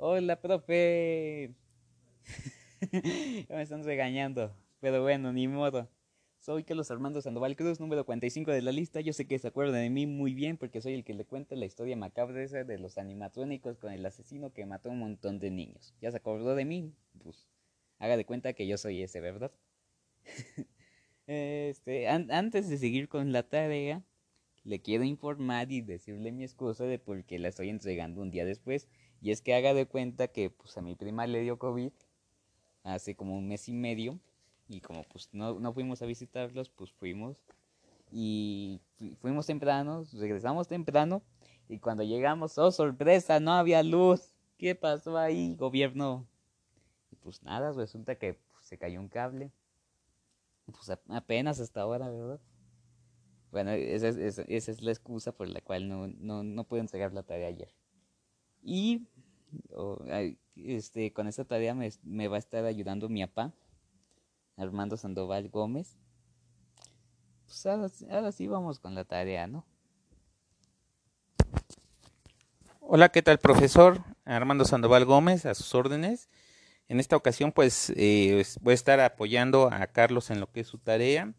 Hola, profe. me están regañando. Pero bueno, ni modo. Soy Carlos Armando Sandoval Cruz, número 45 de la lista. Yo sé que se acuerdan de mí muy bien porque soy el que le cuenta la historia macabra esa de los animatrónicos con el asesino que mató a un montón de niños. ¿Ya se acordó de mí? Pues haga de cuenta que yo soy ese, ¿verdad? este, antes de seguir con la tarea, le quiero informar y decirle mi excusa de por qué la estoy entregando un día después. Y es que haga de cuenta que pues a mi prima le dio COVID hace como un mes y medio y como pues no, no fuimos a visitarlos, pues fuimos y fuimos temprano, regresamos temprano y cuando llegamos, oh sorpresa, no había luz. ¿Qué pasó ahí, gobierno? Y pues nada, resulta que pues, se cayó un cable. Pues apenas hasta ahora, ¿verdad? Bueno, esa es, esa, es la excusa por la cual no, no, no pude entregar la tarea ayer. Y este, con esta tarea me, va a estar ayudando mi papá, Armando Sandoval Gómez. Pues ahora, sí vamos con la tarea, ¿no? Hola, ¿qué tal, profesor? Armando Sandoval Gómez, a sus órdenes. En esta ocasión, pues, eh, voy a estar apoyando a Carlos en lo que es su tarea,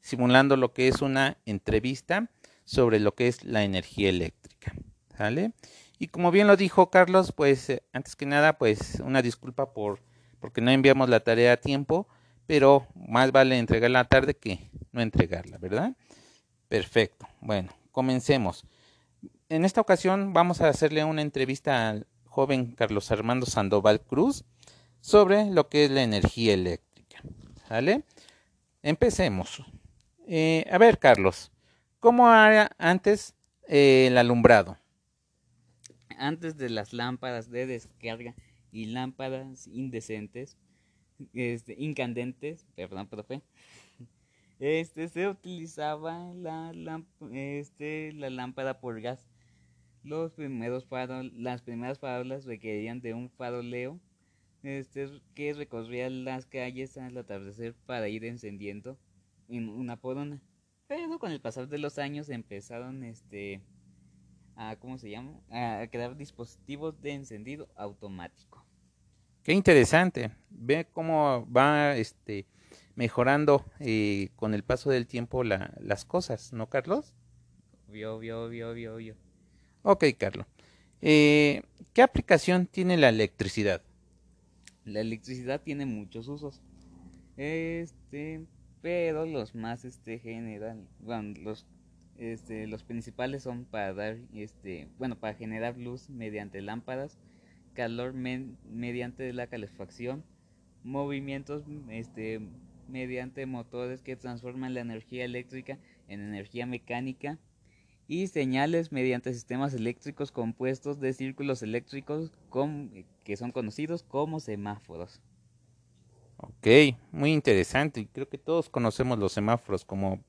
simulando lo que es una entrevista sobre lo que es la energía eléctrica. ¿Sale? Y como bien lo dijo Carlos, pues, eh, antes que nada, pues, una disculpa por porque no enviamos la tarea a tiempo pero más vale entregarla tarde que no entregarla, ¿verdad? Perfecto. Bueno, comencemos. En esta ocasión vamos a hacerle una entrevista al joven Carlos Armando Sandoval Cruz sobre lo que es la energía eléctrica. ¿Vale? Empecemos. Eh, a ver, Carlos, ¿cómo era antes eh, el alumbrado? Antes de las lámparas de descarga y lámparas indecentes, este, incandentes, perdón, profe, este, se utilizaba la, este, la lámpara por gas. Los primeros faros, las primeras farolas requerían de un faroleo este, que recorría las calles al atardecer para ir encendiendo una por una. Pero con el pasar de los años empezaron este, a, ¿cómo se llama? a crear dispositivos de encendido automático. Qué interesante. Ve cómo va este, mejorando eh, con el paso del tiempo la, las cosas, ¿no, Carlos? Obvio, obvio, obvio, obvio, obvio. Ok, Carlos. Eh, ¿Qué aplicación tiene la electricidad? La electricidad tiene muchos usos. Este, pero los más este general, bueno, los este, los principales son para dar este, bueno, para generar luz mediante lámparas calor mediante la calefacción, movimientos este, mediante motores que transforman la energía eléctrica en energía mecánica y señales mediante sistemas eléctricos compuestos de círculos eléctricos que son conocidos como semáforos. Ok, muy interesante. Creo que todos conocemos los semáforos, como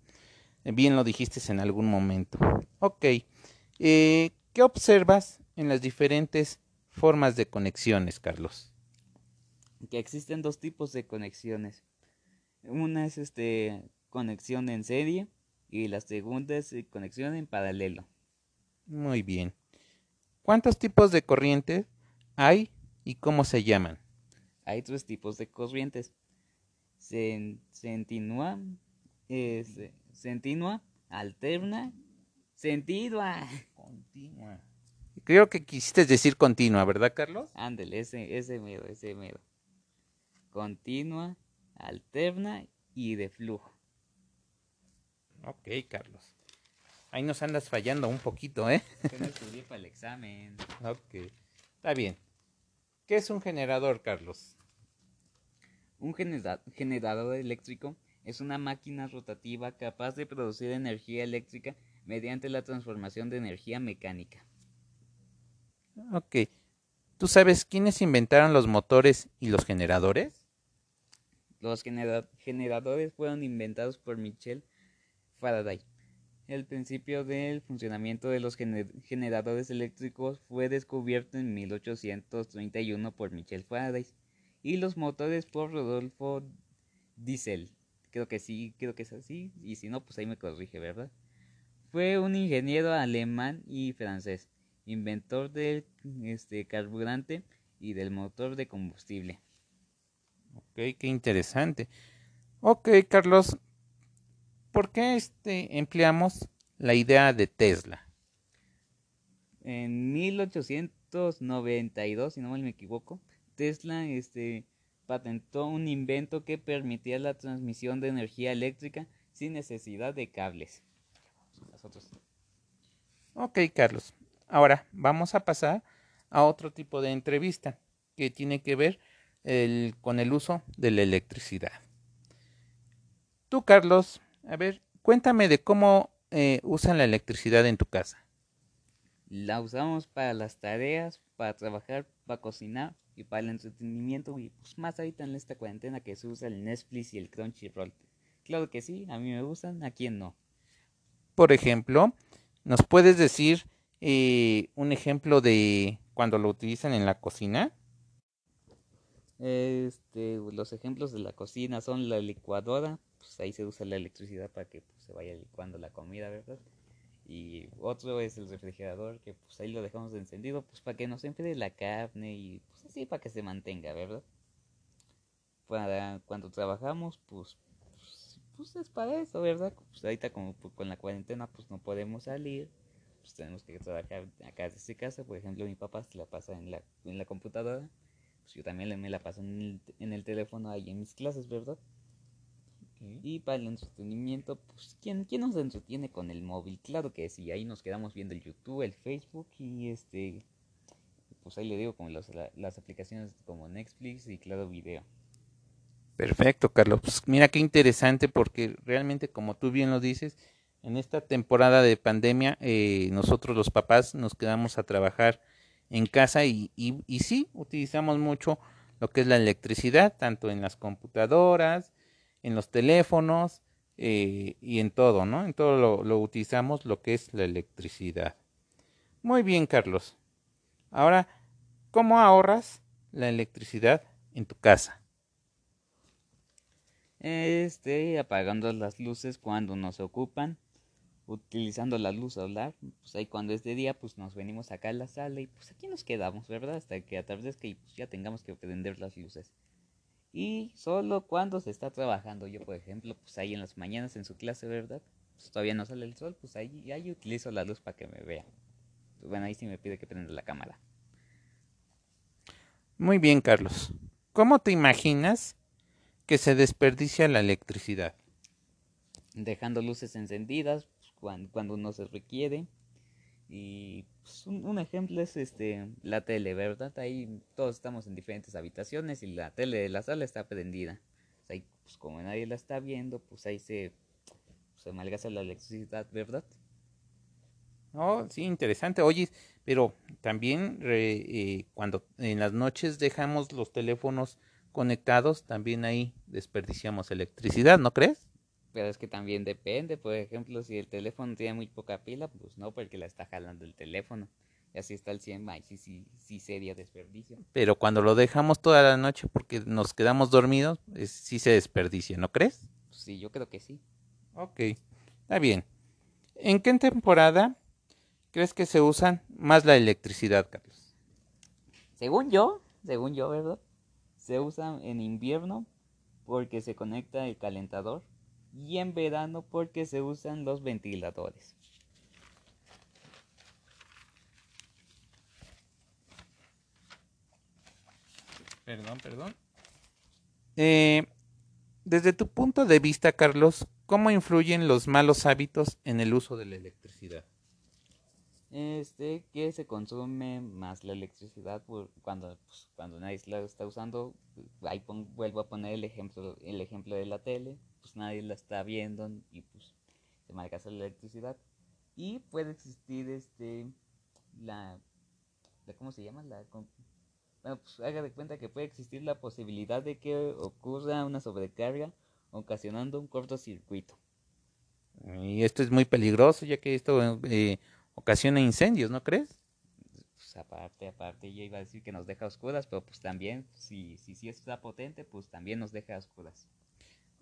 bien lo dijiste en algún momento. Ok, eh, ¿qué observas en las diferentes formas de conexiones, Carlos? Que existen dos tipos de conexiones. Una es este conexión en serie y la segunda es eh, conexión en paralelo. Muy bien. ¿Cuántos tipos de corrientes hay y cómo se llaman? Hay tres tipos de corrientes. Centinua, centinua, alterna, centinua. Continua. Creo que quisiste decir continua, ¿verdad, Carlos? Ándale, ese, ese miedo, ese miedo. Continua, alterna y de flujo. Ok, Carlos. Ahí nos andas fallando un poquito, ¿eh? Que no estudié para el examen. Ok. Está bien. ¿Qué es un generador, Carlos? Un generador eléctrico es una máquina rotativa capaz de producir energía eléctrica mediante la transformación de energía mecánica. Ok. ¿Tú sabes quiénes inventaron los motores y los generadores? Los generadores fueron inventados por Michel Faraday. El principio del funcionamiento de los generadores eléctricos fue descubierto en 1831 por Michel Faraday y los motores por Rodolfo Diesel. Creo que sí, creo que es así, y si no, pues ahí me corrige, ¿verdad? Fue un ingeniero alemán y francés inventor del este, carburante y del motor de combustible. Ok, qué interesante. Ok, Carlos, ¿por qué este, empleamos la idea de Tesla? En 1892, si no mal me equivoco, Tesla este, patentó un invento que permitía la transmisión de energía eléctrica sin necesidad de cables. Ok, Carlos. Ahora vamos a pasar a otro tipo de entrevista que tiene que ver con el uso de la electricidad. Tú, Carlos, a ver, cuéntame de cómo eh, usan la electricidad en tu casa. La usamos para las tareas, para trabajar, para cocinar y para el entretenimiento y pues más ahorita en esta cuarentena que se usa el Netflix y el Crunchyroll. Claro que sí, a mí me gustan, a quién no. Por ejemplo, ¿nos puedes decir eh, un ejemplo de cuando lo utilizan en la cocina? Este, los ejemplos de la cocina son la licuadora, pues ahí se usa la electricidad para que pues, se vaya licuando la comida, ¿verdad? Y otro es el refrigerador, que pues ahí lo dejamos encendido, pues para que no se enfríe la carne y pues así para que se mantenga, ¿verdad? Cuando trabajamos, pues, pues, pues es para eso, ¿verdad? Pues ahorita como con la cuarentena, pues no podemos salir, pues tenemos que trabajar acá desde casa, por ejemplo mi papá se la pasa en la, en la computadora, pues yo también me la paso en el, en el teléfono ahí en mis clases, ¿verdad? Y para el entretenimiento, pues, ¿quién, ¿quién nos entretiene con el móvil? Claro que sí, ahí nos quedamos viendo el YouTube, el Facebook y este, pues ahí le digo como las, las aplicaciones como Netflix y Claro Video. Perfecto, Carlos. Pues mira qué interesante porque realmente, como tú bien lo dices, en esta temporada de pandemia, eh, nosotros los papás nos quedamos a trabajar en casa y, y, y sí, utilizamos mucho lo que es la electricidad, tanto en las computadoras, en los teléfonos eh, y en todo, ¿no? En todo lo, utilizamos lo que es la electricidad. Muy bien, Carlos. Ahora, ¿cómo ahorras la electricidad en tu casa? Este, apagando las luces cuando nos ocupan, utilizando la luz solar, pues ahí cuando es de día, pues nos venimos acá a la sala y pues aquí nos quedamos, ¿verdad? Hasta que atardezca y pues ya tengamos que prender las luces y solo cuando se está trabajando. Yo, por ejemplo, pues ahí en las mañanas en su clase, ¿verdad? Pues todavía no sale el sol, pues ahí, ahí utilizo la luz para que me vea. Bueno, ahí sí me pide que prenda la cámara. Muy bien, Carlos. ¿Cómo te imaginas que se desperdicia la electricidad? Dejando luces encendidas pues, cuando, cuando no se requiere y pues, un, ejemplo es este la tele, ¿verdad? Ahí todos estamos en diferentes habitaciones y la tele de la sala está prendida. Ahí, pues como nadie la está viendo, pues ahí se, se malgasta la electricidad, ¿verdad? Oh, sí, interesante. Oye, pero también eh, cuando en las noches dejamos los teléfonos conectados, también ahí desperdiciamos electricidad, ¿no crees? Pero es que también depende, por ejemplo, si el teléfono tiene muy poca pila, pues no, porque la está jalando el teléfono. Y así está el 100 ahí sí, sí, sí sería desperdicio. Pero cuando lo dejamos toda la noche porque nos quedamos dormidos, sí se desperdicia, ¿no crees? Sí, yo creo que sí. Ok, está bien. ¿En qué temporada crees que se usan más la electricidad, Carlos? Según yo, según yo, ¿verdad? Se usa en invierno porque se conecta el calentador y en verano porque se usan los ventiladores. Perdón, perdón. Eh, desde tu punto de vista, Carlos, ¿cómo influyen los malos hábitos en el uso de la electricidad? Este, que se consume más la electricidad cuando, pues, cuando nadie la está usando. Ahí vuelvo a poner el ejemplo, el ejemplo de la tele pues nadie la está viendo y pues se malgasta la electricidad. Y puede existir este la, ¿cómo se llama? La bueno, pues haga de cuenta que puede existir la posibilidad de que ocurra una sobrecarga ocasionando un cortocircuito. Y esto es muy peligroso ya que esto eh, ocasiona incendios, ¿no crees? Pues aparte, aparte, yo iba a decir que nos deja oscuras, pero pues también, si, si, si está potente, pues también nos deja oscuras.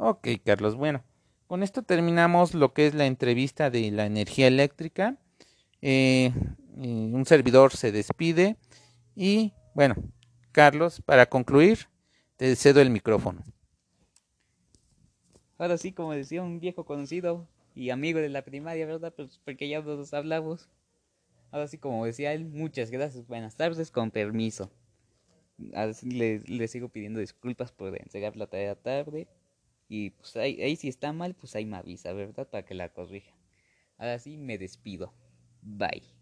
Ok, Carlos. Bueno, con esto terminamos lo que es la entrevista de la energía eléctrica. Eh, eh, un servidor se despide y bueno, Carlos, para concluir, te cedo el micrófono. Ahora sí, como decía un viejo conocido y amigo de la primaria, ¿verdad? Pues porque ya nos hablamos. Ahora sí, como decía él, muchas gracias, buenas tardes, con permiso. Le, sigo pidiendo disculpas por entregar la tarde. Y pues ahí, ahí si está mal, pues ahí me avisa, ¿verdad? Para que la corrija. Ahora sí, me despido. Bye.